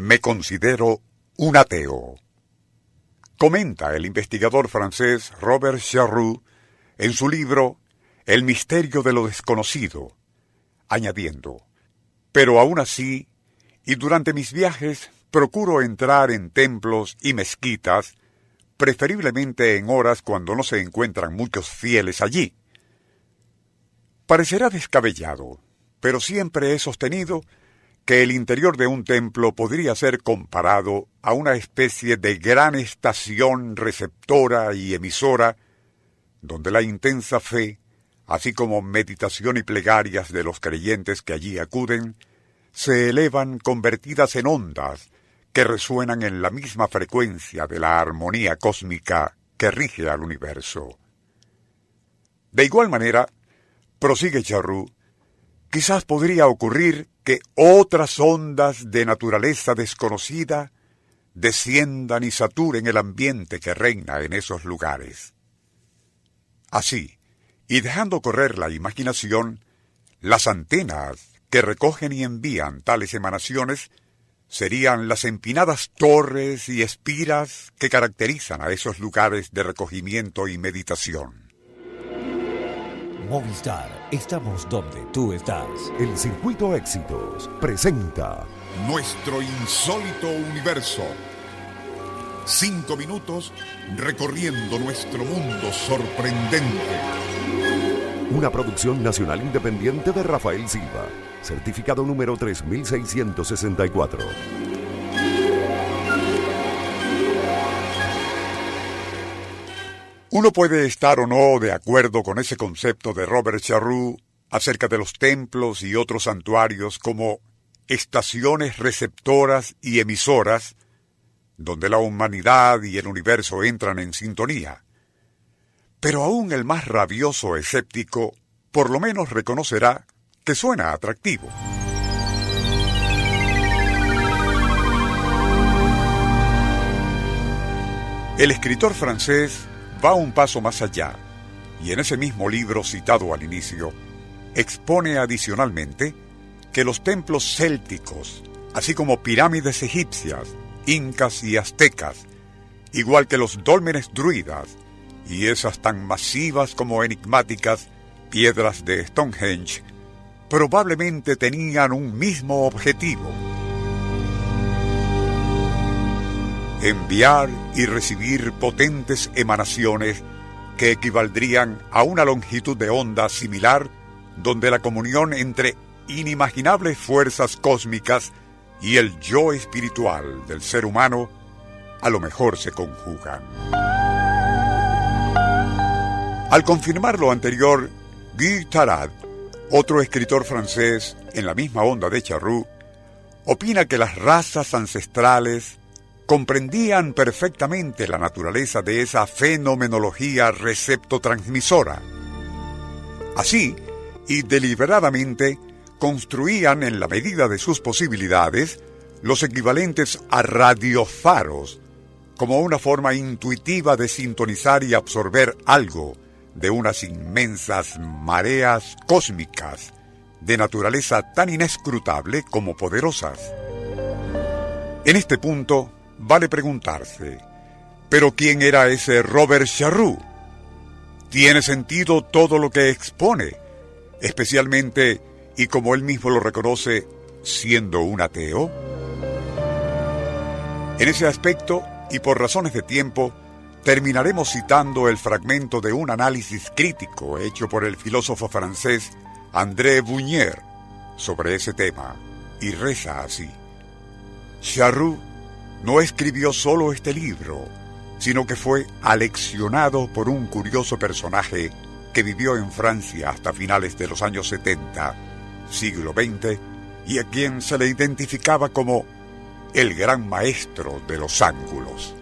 Me considero un ateo. Comenta el investigador francés Robert Charroux en su libro El misterio de lo desconocido, añadiendo, pero aún así, y durante mis viajes, procuro entrar en templos y mezquitas, preferiblemente en horas cuando no se encuentran muchos fieles allí. Parecerá descabellado, pero siempre he sostenido que el interior de un templo podría ser comparado a una especie de gran estación receptora y emisora, donde la intensa fe, así como meditación y plegarias de los creyentes que allí acuden, se elevan convertidas en ondas que resuenan en la misma frecuencia de la armonía cósmica que rige al universo. De igual manera, prosigue Charroux, quizás podría ocurrir que otras ondas de naturaleza desconocida desciendan y saturen el ambiente que reina en esos lugares. Así, y dejando correr la imaginación, las antenas que recogen y envían tales emanaciones serían las empinadas torres y espiras que caracterizan a esos lugares de recogimiento y meditación. Movistar, estamos donde tú estás. El Circuito Éxitos presenta Nuestro insólito universo. Cinco minutos recorriendo nuestro mundo sorprendente. Una producción nacional independiente de Rafael Silva. Certificado número 3664. Uno puede estar o no de acuerdo con ese concepto de Robert Charroux acerca de los templos y otros santuarios como estaciones receptoras y emisoras donde la humanidad y el universo entran en sintonía. Pero aún el más rabioso escéptico por lo menos reconocerá que suena atractivo. El escritor francés va un paso más allá y en ese mismo libro citado al inicio, expone adicionalmente que los templos célticos, así como pirámides egipcias, incas y aztecas, igual que los dólmenes druidas y esas tan masivas como enigmáticas piedras de Stonehenge, probablemente tenían un mismo objetivo. Enviar y recibir potentes emanaciones que equivaldrían a una longitud de onda similar donde la comunión entre inimaginables fuerzas cósmicas y el yo espiritual del ser humano a lo mejor se conjugan. Al confirmar lo anterior, Guy Tarad, otro escritor francés en la misma onda de Charroux, opina que las razas ancestrales comprendían perfectamente la naturaleza de esa fenomenología receptotransmisora. Así, y deliberadamente, construían en la medida de sus posibilidades los equivalentes a radiofaros, como una forma intuitiva de sintonizar y absorber algo de unas inmensas mareas cósmicas de naturaleza tan inescrutable como poderosas. En este punto, vale preguntarse, ¿pero quién era ese Robert Charroux? ¿Tiene sentido todo lo que expone? Especialmente, y como él mismo lo reconoce, siendo un ateo? En ese aspecto, y por razones de tiempo, terminaremos citando el fragmento de un análisis crítico hecho por el filósofo francés André Bunier sobre ese tema, y reza así. Charroux no escribió solo este libro, sino que fue aleccionado por un curioso personaje que vivió en Francia hasta finales de los años 70, siglo XX, y a quien se le identificaba como el gran maestro de los ángulos.